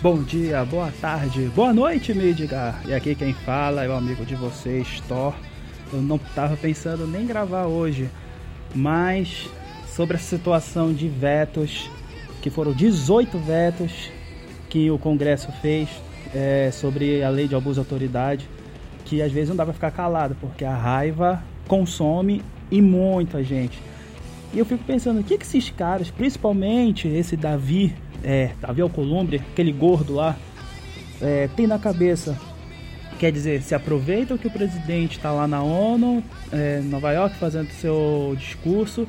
Bom dia, boa tarde, boa noite, Midgar. E aqui quem fala é o amigo de vocês, Thor. Eu não estava pensando nem gravar hoje, mas sobre a situação de vetos, que foram 18 vetos que o Congresso fez é, sobre a lei de abuso de autoridade, que às vezes não dá para ficar calado, porque a raiva consome e muita gente. E eu fico pensando, o que, que esses caras, principalmente esse Davi, é, Davi Alcolumbre, aquele gordo lá, é, tem na cabeça? Quer dizer, se aproveitam que o presidente está lá na ONU, é, Nova York, fazendo seu discurso,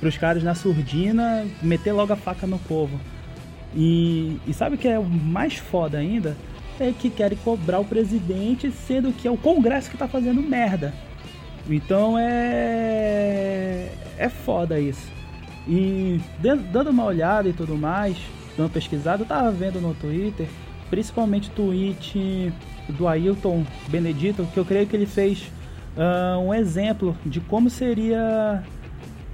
para os caras na surdina meter logo a faca no povo. E, e sabe o que é mais foda ainda? É que querem cobrar o presidente, sendo que é o Congresso que está fazendo merda. Então é. É foda isso. E dando uma olhada e tudo mais, dando uma pesquisada, eu tava vendo no Twitter, principalmente tweet do Ailton Benedito, que eu creio que ele fez uh, um exemplo de como seria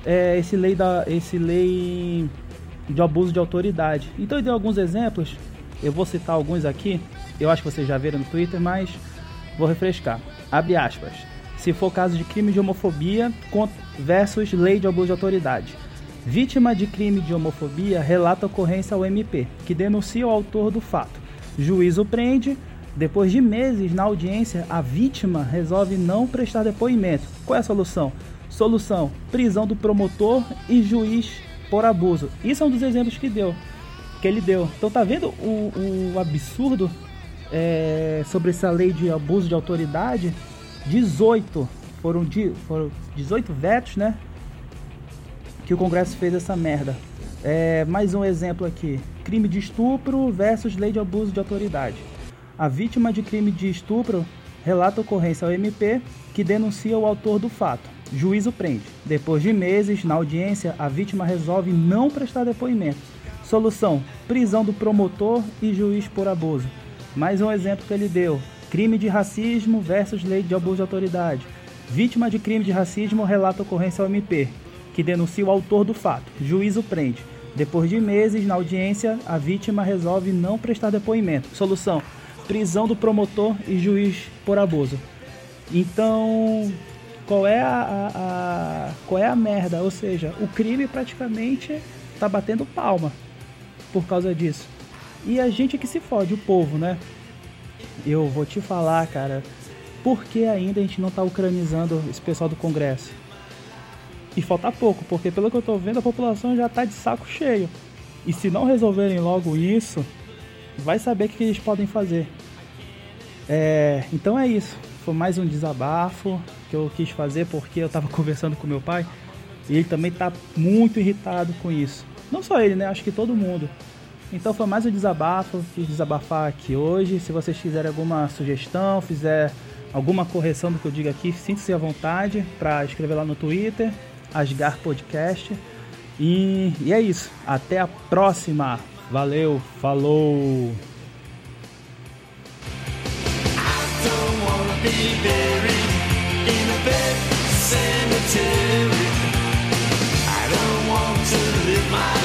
é, esse, lei da, esse lei de abuso de autoridade. Então eu dei alguns exemplos, eu vou citar alguns aqui, eu acho que vocês já viram no Twitter, mas vou refrescar. Abre aspas se for caso de crime de homofobia versus lei de abuso de autoridade. Vítima de crime de homofobia relata ocorrência ao MP, que denuncia o autor do fato. Juízo prende. Depois de meses na audiência, a vítima resolve não prestar depoimento. Qual é a solução? Solução: prisão do promotor e juiz por abuso. Isso é um dos exemplos que deu, que ele deu. Então tá vendo o, o absurdo é, sobre essa lei de abuso de autoridade? 18 foram, foram 18 vetos, né? Que o Congresso fez essa merda. É, mais um exemplo aqui: crime de estupro versus lei de abuso de autoridade. A vítima de crime de estupro relata ocorrência ao MP, que denuncia o autor do fato. Juízo prende. Depois de meses, na audiência, a vítima resolve não prestar depoimento. Solução: prisão do promotor e juiz por abuso. Mais um exemplo que ele deu: Crime de racismo versus lei de abuso de autoridade. Vítima de crime de racismo relata ocorrência ao MP, que denuncia o autor do fato. Juízo prende. Depois de meses na audiência, a vítima resolve não prestar depoimento. Solução: prisão do promotor e juiz por abuso. Então, qual é a, a, a qual é a merda? Ou seja, o crime praticamente está batendo palma por causa disso. E a gente é que se fode, o povo, né? eu vou te falar, cara, por que ainda a gente não tá ucranizando esse pessoal do Congresso? E falta pouco, porque pelo que eu tô vendo, a população já tá de saco cheio. E se não resolverem logo isso, vai saber o que eles podem fazer. É, então é isso. Foi mais um desabafo que eu quis fazer porque eu tava conversando com meu pai e ele também tá muito irritado com isso. Não só ele, né? Acho que todo mundo. Então foi mais um desabafo, quis desabafar aqui hoje. Se vocês fizerem alguma sugestão, fizer alguma correção do que eu digo aqui, sinta-se à vontade para escrever lá no Twitter, Asgar Podcast. E, e é isso. Até a próxima. Valeu, falou! I don't want to live my